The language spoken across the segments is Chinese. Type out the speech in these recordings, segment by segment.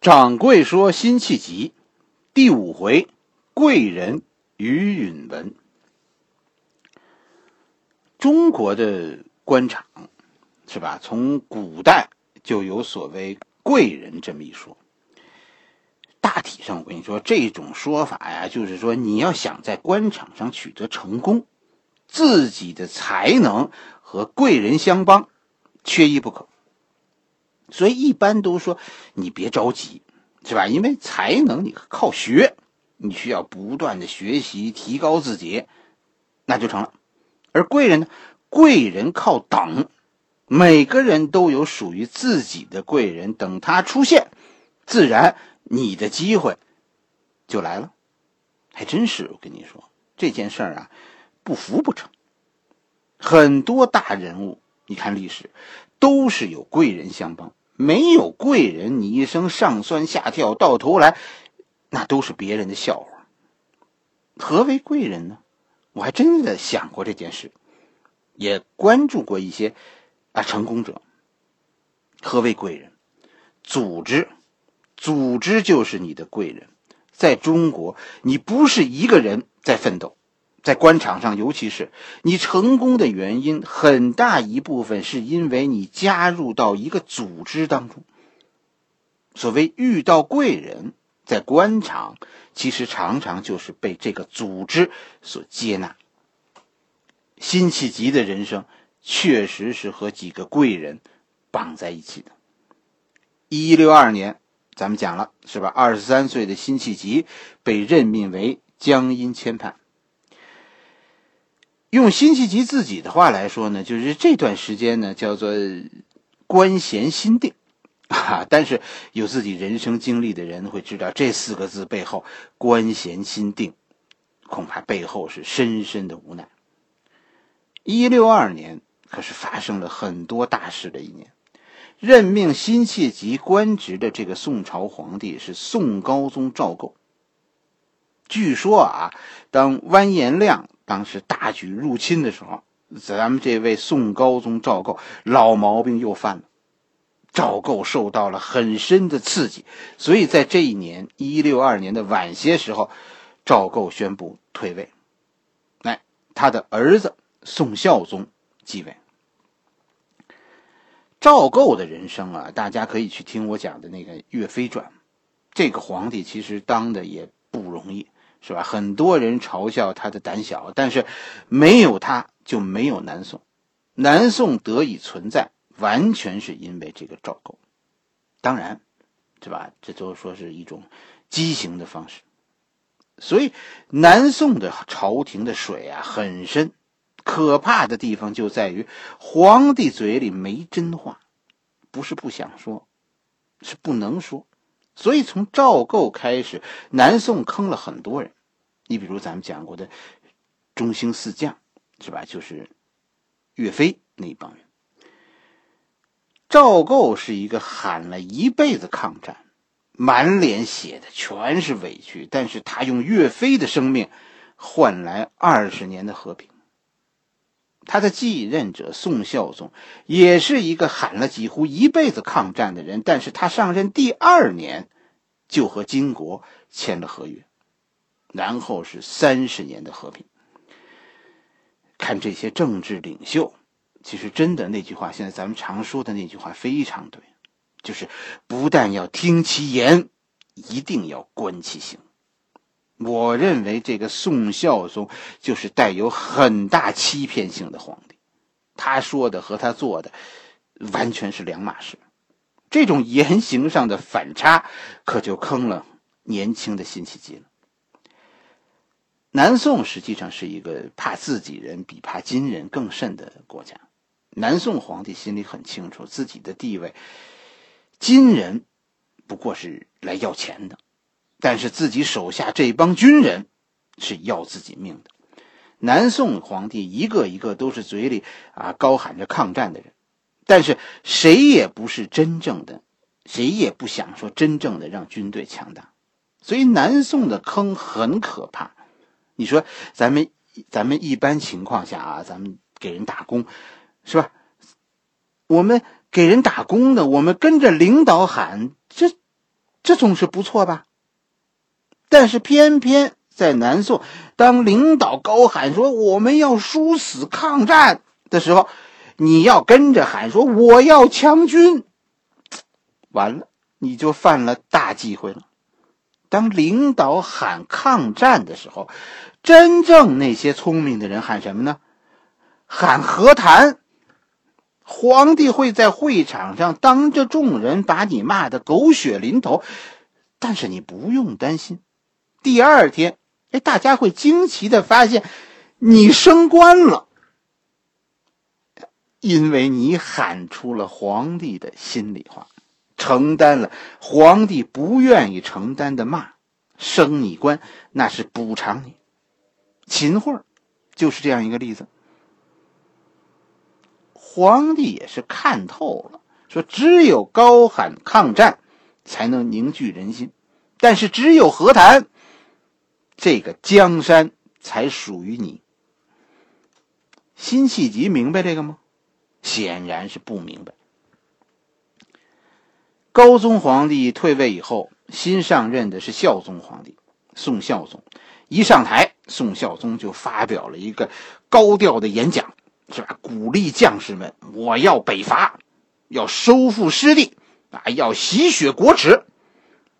掌柜说：“辛弃疾，第五回，贵人于允文。中国的官场，是吧？从古代就有所谓贵人这么一说。大体上，我跟你说，这种说法呀，就是说你要想在官场上取得成功，自己的才能和贵人相帮，缺一不可。”所以一般都说你别着急，是吧？因为才能你靠学，你需要不断的学习提高自己，那就成了。而贵人呢？贵人靠等，每个人都有属于自己的贵人，等他出现，自然你的机会就来了。还真是，我跟你说这件事儿啊，不服不成。很多大人物，你看历史，都是有贵人相帮。没有贵人，你一生上蹿下跳，到头来，那都是别人的笑话。何为贵人呢？我还真的想过这件事，也关注过一些啊成功者。何为贵人？组织，组织就是你的贵人。在中国，你不是一个人在奋斗。在官场上，尤其是你成功的原因，很大一部分是因为你加入到一个组织当中。所谓遇到贵人，在官场其实常常就是被这个组织所接纳。辛弃疾的人生确实是和几个贵人绑在一起的。一六二年，咱们讲了是吧？二十三岁的辛弃疾被任命为江阴签判。用辛弃疾自己的话来说呢，就是这段时间呢叫做官闲心定，啊，但是有自己人生经历的人会知道这四个字背后“官闲心定”，恐怕背后是深深的无奈。一六二年可是发生了很多大事的一年，任命辛弃疾官职的这个宋朝皇帝是宋高宗赵构。据说啊，当完颜亮。当时大举入侵的时候，咱们这位宋高宗赵构老毛病又犯了，赵构受到了很深的刺激，所以在这一年一六二年的晚些时候，赵构宣布退位，来他的儿子宋孝宗继位。赵构的人生啊，大家可以去听我讲的那个《岳飞传》，这个皇帝其实当的也不容易。是吧？很多人嘲笑他的胆小，但是没有他就没有南宋，南宋得以存在，完全是因为这个赵构。当然，是吧？这都说是一种畸形的方式。所以，南宋的朝廷的水啊很深，可怕的地方就在于皇帝嘴里没真话，不是不想说，是不能说。所以从赵构开始，南宋坑了很多人。你比如咱们讲过的中兴四将，是吧？就是岳飞那一帮人。赵构是一个喊了一辈子抗战，满脸写的全是委屈，但是他用岳飞的生命换来二十年的和平。他的继任者宋孝宗也是一个喊了几乎一辈子抗战的人，但是他上任第二年就和金国签了合约，然后是三十年的和平。看这些政治领袖，其实真的那句话，现在咱们常说的那句话非常对，就是不但要听其言，一定要观其行。我认为这个宋孝宗就是带有很大欺骗性的皇帝，他说的和他做的完全是两码事，这种言行上的反差可就坑了年轻的辛弃疾了。南宋实际上是一个怕自己人比怕金人更甚的国家，南宋皇帝心里很清楚自己的地位，金人不过是来要钱的。但是自己手下这帮军人是要自己命的。南宋皇帝一个一个都是嘴里啊高喊着抗战的人，但是谁也不是真正的，谁也不想说真正的让军队强大。所以南宋的坑很可怕。你说咱们咱们一般情况下啊，咱们给人打工，是吧？我们给人打工的，我们跟着领导喊这。这总是不错吧？但是偏偏在南宋，当领导高喊说我们要殊死抗战的时候，你要跟着喊说我要强军，完了你就犯了大忌讳了。当领导喊抗战的时候，真正那些聪明的人喊什么呢？喊和谈。皇帝会在会场上当着众人把你骂得狗血淋头，但是你不用担心，第二天，哎，大家会惊奇的发现你升官了，因为你喊出了皇帝的心里话，承担了皇帝不愿意承担的骂，升你官那是补偿你。秦桧就是这样一个例子。皇帝也是看透了，说只有高喊抗战，才能凝聚人心；但是只有和谈，这个江山才属于你。辛弃疾明白这个吗？显然是不明白。高宗皇帝退位以后，新上任的是孝宗皇帝宋孝宗。一上台，宋孝宗就发表了一个高调的演讲。是吧？鼓励将士们，我要北伐，要收复失地，啊，要洗雪国耻，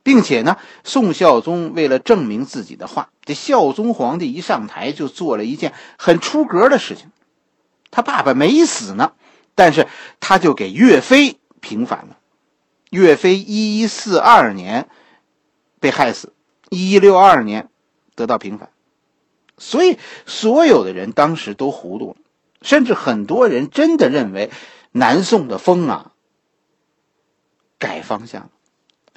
并且呢，宋孝宗为了证明自己的话，这孝宗皇帝一上台就做了一件很出格的事情。他爸爸没死呢，但是他就给岳飞平反了。岳飞一一四二年被害死，一一六二年得到平反，所以所有的人当时都糊涂了。甚至很多人真的认为，南宋的风啊改方向了。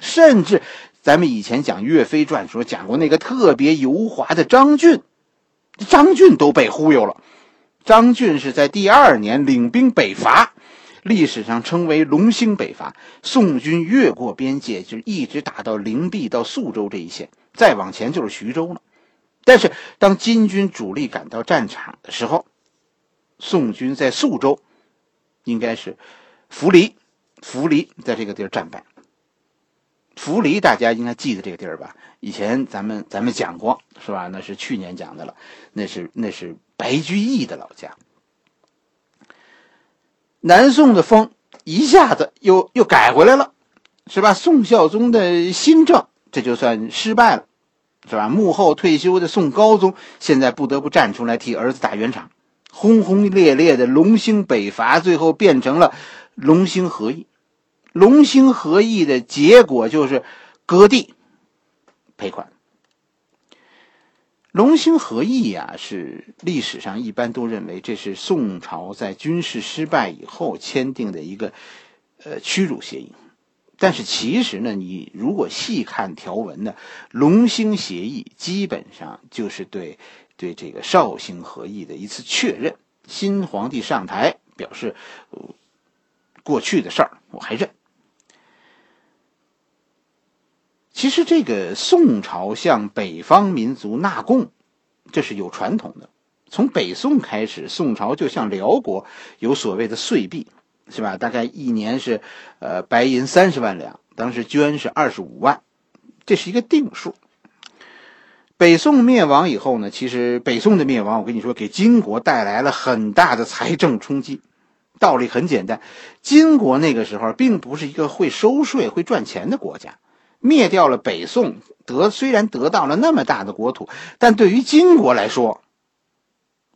甚至咱们以前讲《岳飞传》时候讲过那个特别油滑的张俊，张俊都被忽悠了。张俊是在第二年领兵北伐，历史上称为龙兴北伐。宋军越过边界，就一直打到灵璧到宿州这一线，再往前就是徐州了。但是当金军主力赶到战场的时候，宋军在宿州，应该是扶犁，扶犁在这个地儿战败。涪陵大家应该记得这个地儿吧？以前咱们咱们讲过，是吧？那是去年讲的了。那是那是白居易的老家。南宋的风一下子又又改回来了，是吧？宋孝宗的新政这就算失败了，是吧？幕后退休的宋高宗现在不得不站出来替儿子打圆场。轰轰烈烈的龙兴北伐，最后变成了龙兴合议。龙兴合议的结果就是割地赔款。龙兴合议呀，是历史上一般都认为这是宋朝在军事失败以后签订的一个呃屈辱协议。但是其实呢，你如果细看条文呢，龙兴协议基本上就是对。对这个绍兴和议的一次确认，新皇帝上台表示，过去的事儿我还认。其实这个宋朝向北方民族纳贡，这是有传统的。从北宋开始，宋朝就向辽国有所谓的岁币，是吧？大概一年是呃白银三十万两，当时绢是二十五万，这是一个定数。北宋灭亡以后呢，其实北宋的灭亡，我跟你说，给金国带来了很大的财政冲击。道理很简单，金国那个时候并不是一个会收税、会赚钱的国家。灭掉了北宋，得虽然得到了那么大的国土，但对于金国来说，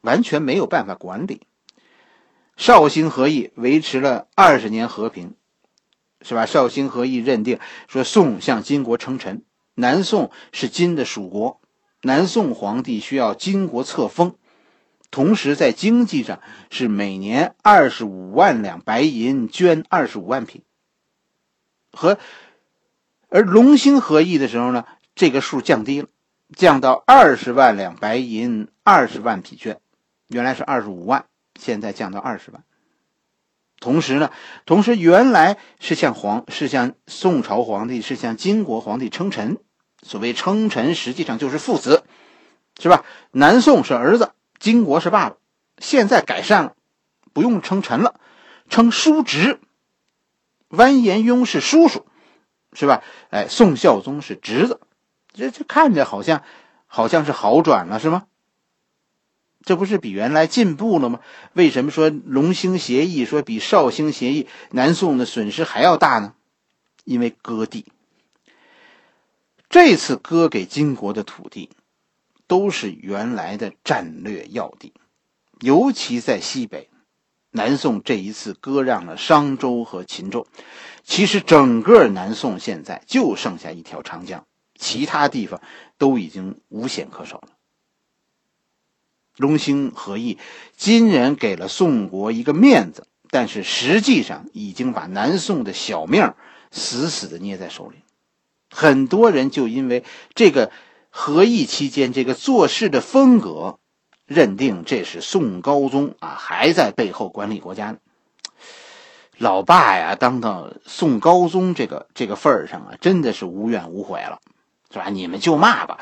完全没有办法管理。绍兴和议维持了二十年和平，是吧？绍兴和议认定说，宋向金国称臣，南宋是金的属国。南宋皇帝需要金国册封，同时在经济上是每年二十五万两白银，捐二十五万匹。和而龙兴和议的时候呢，这个数降低了，降到二十万两白银，二十万匹绢，原来是二十五万，现在降到二十万。同时呢，同时原来是向皇是向宋朝皇帝是向金国皇帝称臣。所谓称臣，实际上就是父子，是吧？南宋是儿子，金国是爸爸。现在改善了，不用称臣了，称叔侄。完颜雍是叔叔，是吧？哎，宋孝宗是侄子，这这看着好像好像是好转了，是吗？这不是比原来进步了吗？为什么说龙兴协议说比绍兴协议南宋的损失还要大呢？因为割地。这次割给金国的土地，都是原来的战略要地，尤其在西北。南宋这一次割让了商州和秦州，其实整个南宋现在就剩下一条长江，其他地方都已经无险可守了。龙兴和议，金人给了宋国一个面子，但是实际上已经把南宋的小命死死的捏在手里。很多人就因为这个和议期间这个做事的风格。认定这是宋高宗啊，还在背后管理国家呢。老爸呀，当到宋高宗这个这个份儿上啊，真的是无怨无悔了，是吧？你们就骂吧，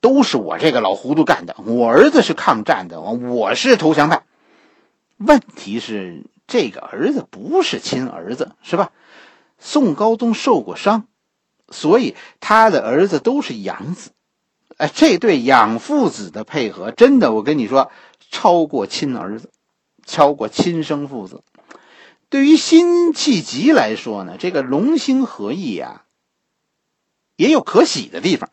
都是我这个老糊涂干的。我儿子是抗战的，我是投降派。问题是这个儿子不是亲儿子，是吧？宋高宗受过伤，所以他的儿子都是养子。哎，这对养父子的配合，真的，我跟你说，超过亲儿子，超过亲生父子。对于辛弃疾来说呢，这个龙兴和议啊，也有可喜的地方。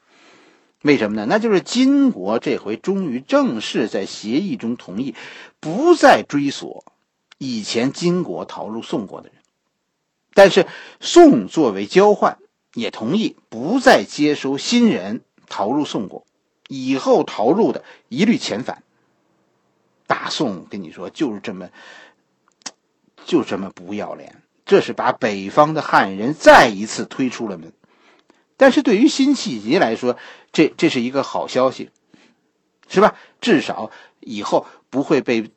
为什么呢？那就是金国这回终于正式在协议中同意，不再追索以前金国逃入宋国的人，但是宋作为交换，也同意不再接收新人。逃入宋国，以后逃入的一律遣返。大宋跟你说就是这么，就这么不要脸，这是把北方的汉人再一次推出了门。但是对于辛弃疾来说，这这是一个好消息，是吧？至少以后不会被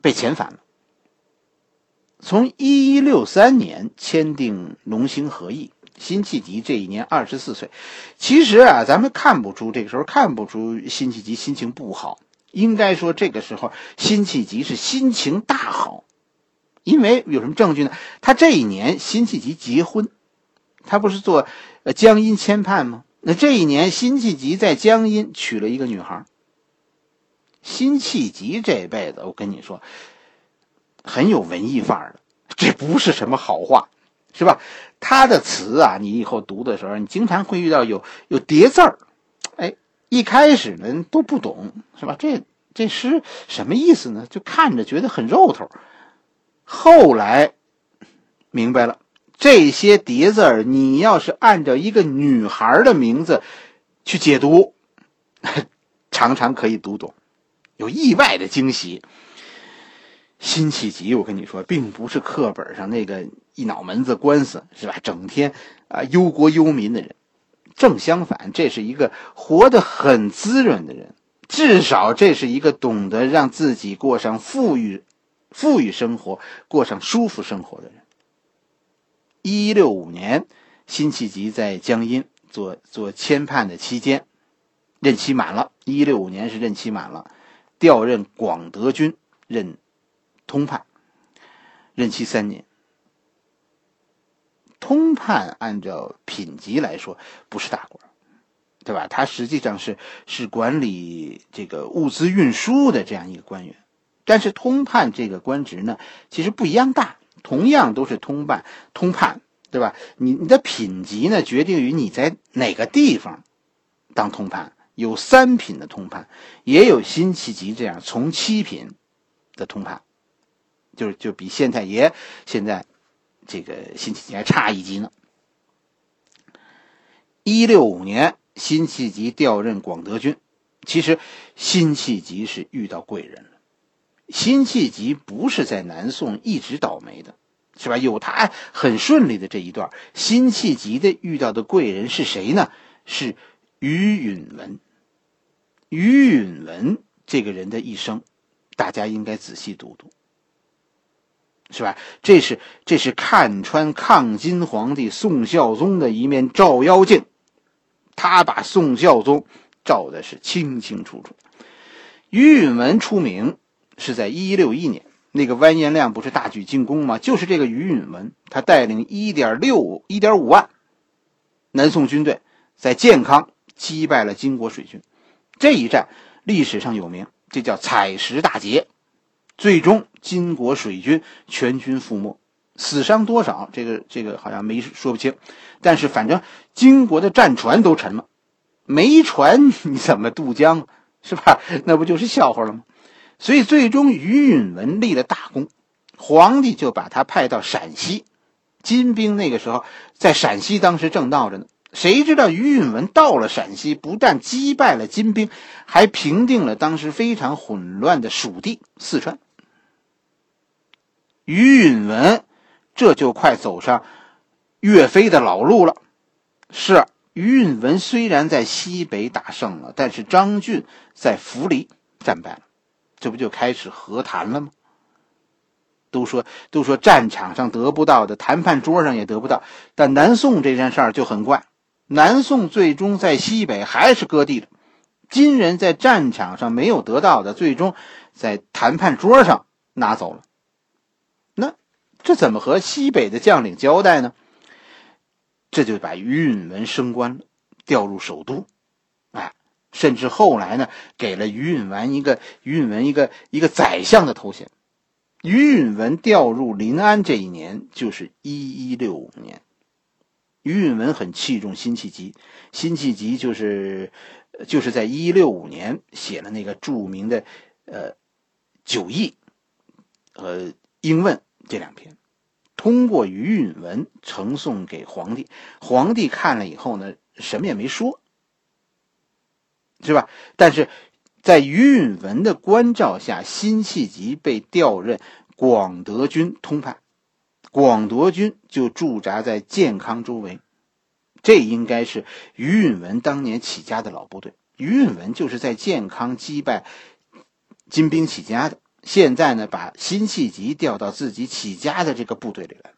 被遣返了。从一一六三年签订龙兴和议。辛弃疾这一年二十四岁，其实啊，咱们看不出这个时候看不出辛弃疾心情不好，应该说这个时候辛弃疾是心情大好，因为有什么证据呢？他这一年辛弃疾结婚，他不是做呃江阴签判吗？那这一年辛弃疾在江阴娶了一个女孩。辛弃疾这辈子，我跟你说，很有文艺范儿的，这不是什么好话。是吧？他的词啊，你以后读的时候，你经常会遇到有有叠字儿，哎，一开始呢都不懂，是吧？这这诗什么意思呢？就看着觉得很肉头，后来明白了，这些叠字儿，你要是按照一个女孩的名字去解读，常常可以读懂，有意外的惊喜。辛弃疾，我跟你说，并不是课本上那个一脑门子官司是吧？整天啊忧国忧民的人，正相反，这是一个活得很滋润的人。至少这是一个懂得让自己过上富裕、富裕生活、过上舒服生活的人。一六五年，辛弃疾在江阴做做签判的期间，任期满了。一六五年是任期满了，调任广德军任。通判，任期三年。通判按照品级来说不是大官，对吧？他实际上是是管理这个物资运输的这样一个官员。但是通判这个官职呢，其实不一样大，同样都是通办通判，对吧？你你的品级呢，决定于你在哪个地方当通判。有三品的通判，也有辛弃疾这样从七品的通判。就是就比县太爷现在这个辛弃疾还差一级呢。一六五年，辛弃疾调任广德军。其实，辛弃疾是遇到贵人了。辛弃疾不是在南宋一直倒霉的，是吧？有他很顺利的这一段。辛弃疾的遇到的贵人是谁呢？是于允文。于允文这个人的一生，大家应该仔细读读。是吧？这是这是看穿抗金皇帝宋孝宗的一面照妖镜，他把宋孝宗照的是清清楚楚。于允文出名是在一六一年，那个完颜亮不是大举进攻吗？就是这个于允文，他带领一点六一点五万南宋军队在建康击败了金国水军。这一战历史上有名，这叫采石大捷。最终，金国水军全军覆没，死伤多少？这个这个好像没说不清。但是反正金国的战船都沉了，没船你怎么渡江？是吧？那不就是笑话了吗？所以最终于允文立了大功，皇帝就把他派到陕西。金兵那个时候在陕西，当时正闹着呢。谁知道于允文到了陕西，不但击败了金兵，还平定了当时非常混乱的蜀地四川。于允文这就快走上岳飞的老路了。是于允文虽然在西北打胜了，但是张俊在涪陵战败了，这不就开始和谈了吗？都说都说战场上得不到的，谈判桌上也得不到。但南宋这件事儿就很怪，南宋最终在西北还是割地了。金人在战场上没有得到的，最终在谈判桌上拿走了。那这怎么和西北的将领交代呢？这就把于允文升官了，调入首都。甚至后来呢，给了于允文一个于允文一个一个宰相的头衔。于允文调入临安这一年就是一一六五年。于允文很器重辛弃疾，辛弃疾就是就是在一一六五年写了那个著名的呃《九义》和《英问》这两篇，通过于允文呈送给皇帝，皇帝看了以后呢，什么也没说，是吧？但是。在于允文的关照下，辛弃疾被调任广德军通判，广德军就驻扎在建康周围。这应该是于允文当年起家的老部队。于允文就是在建康击败金兵起家的。现在呢，把辛弃疾调到自己起家的这个部队里来，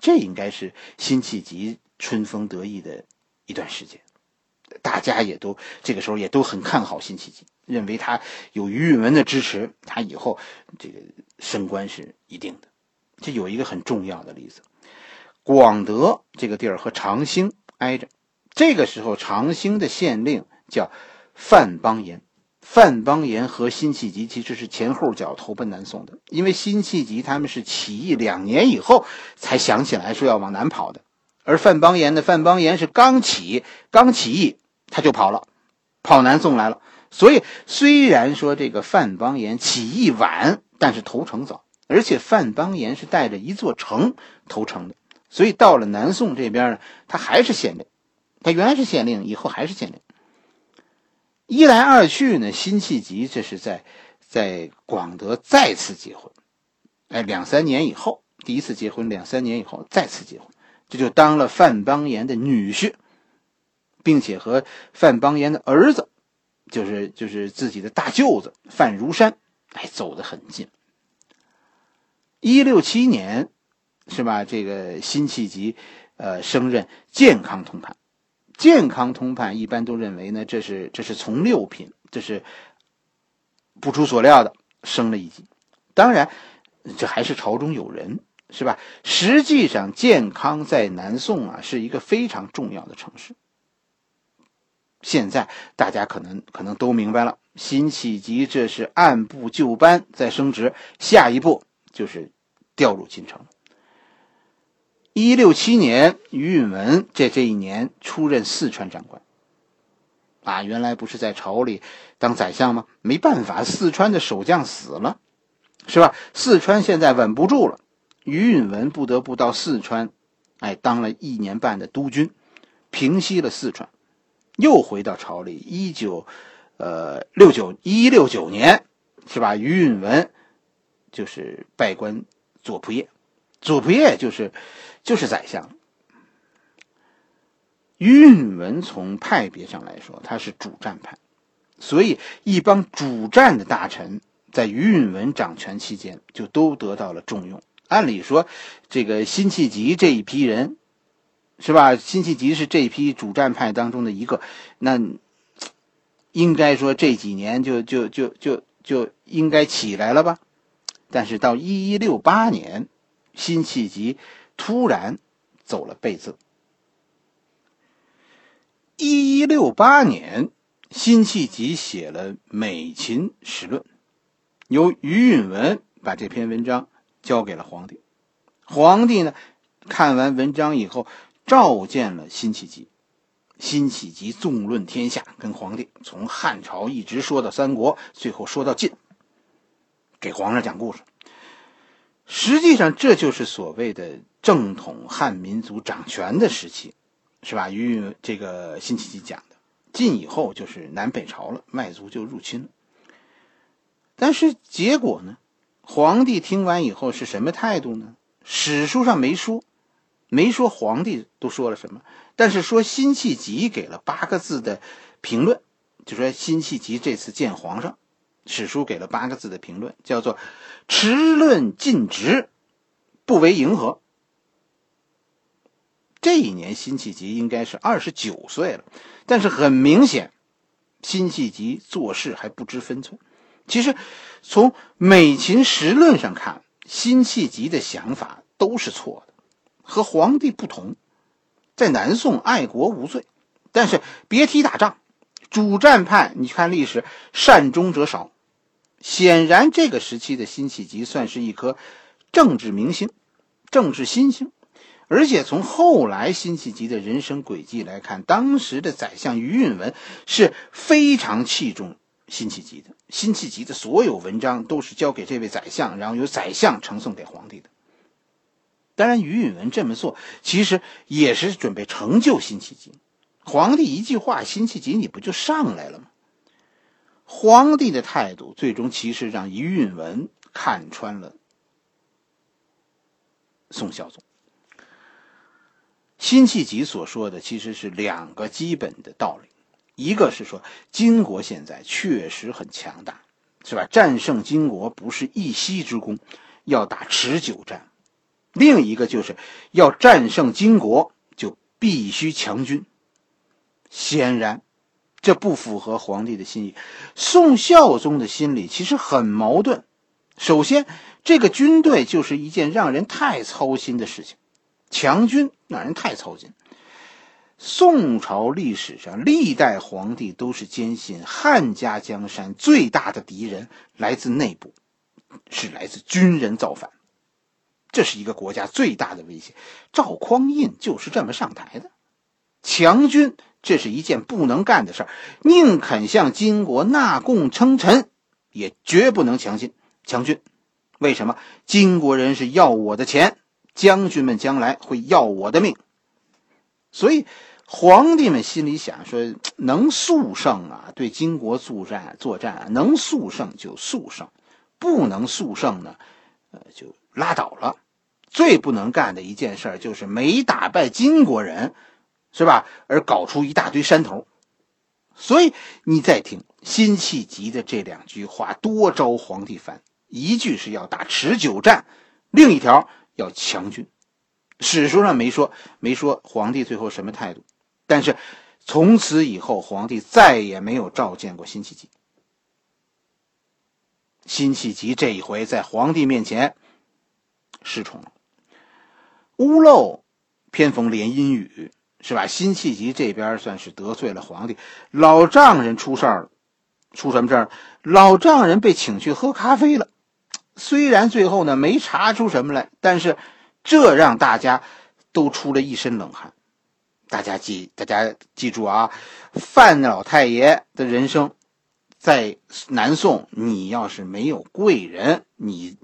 这应该是辛弃疾春风得意的一段时间。大家也都这个时候也都很看好辛弃疾，认为他有于允文的支持，他以后这个升官是一定的。这有一个很重要的例子，广德这个地儿和长兴挨着，这个时候长兴的县令叫范邦彦，范邦彦和辛弃疾其实是前后脚投奔南宋的，因为辛弃疾他们是起义两年以后才想起来说要往南跑的，而范邦彦呢，范邦彦是刚起刚起义。他就跑了，跑南宋来了。所以虽然说这个范邦彦起义晚，但是投诚早，而且范邦彦是带着一座城投诚的。所以到了南宋这边呢，他还是县令，他原来是县令，以后还是县令。一来二去呢，辛弃疾这是在在广德再次结婚，哎，两三年以后，第一次结婚，两三年以后再次结婚，这就当了范邦彦的女婿。并且和范邦彦的儿子，就是就是自己的大舅子范如山，哎，走得很近。一六七年，是吧？这个辛弃疾，呃，升任健康通判。健康通判一般都认为呢，这是这是从六品，这是不出所料的，升了一级。当然，这还是朝中有人，是吧？实际上，健康在南宋啊，是一个非常重要的城市。现在大家可能可能都明白了，辛弃疾这是按部就班在升职，下一步就是调入京城。一六七年，于允文在这一年出任四川长官。啊，原来不是在朝里当宰相吗？没办法，四川的守将死了，是吧？四川现在稳不住了，于允文不得不到四川，哎，当了一年半的督军，平息了四川。又回到朝里，一九，呃，六九一六九年，是吧？于允文就是拜官左仆射，左仆射就是就是宰相。于允文从派别上来说，他是主战派，所以一帮主战的大臣在于允文掌权期间就都得到了重用。按理说，这个辛弃疾这一批人。是吧？辛弃疾是这批主战派当中的一个，那应该说这几年就就就就就应该起来了吧？但是到一一六八年，辛弃疾突然走了背字，一一六八年，辛弃疾写了《美琴史论》，由于允文把这篇文章交给了皇帝。皇帝呢，看完文章以后，召见了辛弃疾。辛弃疾纵论天下，跟皇帝从汉朝一直说到三国，最后说到晋，给皇上讲故事。实际上，这就是所谓的正统汉民族掌权的时期，是吧？与这个辛弃疾讲的，晋以后就是南北朝了，外族就入侵了。但是结果呢？皇帝听完以后是什么态度呢？史书上没说，没说皇帝都说了什么，但是说辛弃疾给了八个字的评论，就说辛弃疾这次见皇上。史书给了八个字的评论，叫做“持论尽直，不为迎合”。这一年，辛弃疾应该是二十九岁了，但是很明显，辛弃疾做事还不知分寸。其实，从《美琴时论》上看，辛弃疾的想法都是错的，和皇帝不同。在南宋，爱国无罪，但是别提打仗，主战派，你看历史，善终者少。显然，这个时期的辛弃疾算是一颗政治明星、政治新星，而且从后来辛弃疾的人生轨迹来看，当时的宰相于允文是非常器重辛弃疾的。辛弃疾的所有文章都是交给这位宰相，然后由宰相呈送给皇帝的。当然，于允文这么做其实也是准备成就辛弃疾。皇帝一句话，辛弃疾你不就上来了吗？皇帝的态度，最终其实让于允文看穿了宋孝宗。辛弃疾所说的其实是两个基本的道理，一个是说金国现在确实很强大，是吧？战胜金国不是一夕之功，要打持久战；另一个就是要战胜金国，就必须强军。显然。这不符合皇帝的心意。宋孝宗的心里其实很矛盾。首先，这个军队就是一件让人太操心的事情，强军让人太操心。宋朝历史上历代皇帝都是坚信汉家江山最大的敌人来自内部，是来自军人造反，这是一个国家最大的威胁。赵匡胤就是这么上台的，强军。这是一件不能干的事儿，宁肯向金国纳贡称臣，也绝不能强进强军。为什么？金国人是要我的钱，将军们将来会要我的命。所以，皇帝们心里想说：能速胜啊，对金国作战作战，能速胜就速胜，不能速胜呢，呃，就拉倒了。最不能干的一件事就是没打败金国人。是吧？而搞出一大堆山头，所以你再听辛弃疾的这两句话，多招皇帝烦。一句是要打持久战，另一条要强军。史书上没说，没说皇帝最后什么态度。但是从此以后，皇帝再也没有召见过辛弃疾。辛弃疾这一回在皇帝面前失宠了，屋漏偏逢连阴雨。是吧？辛弃疾这边算是得罪了皇帝，老丈人出事儿了，出什么事儿？老丈人被请去喝咖啡了，虽然最后呢没查出什么来，但是这让大家都出了一身冷汗。大家记，大家记住啊，范老太爷的人生，在南宋，你要是没有贵人，你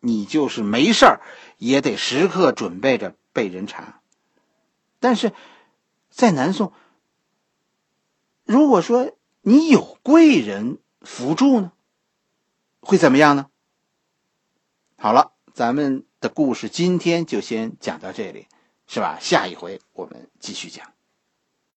你就是没事儿，也得时刻准备着被人查。但是。在南宋，如果说你有贵人辅助呢，会怎么样呢？好了，咱们的故事今天就先讲到这里，是吧？下一回我们继续讲。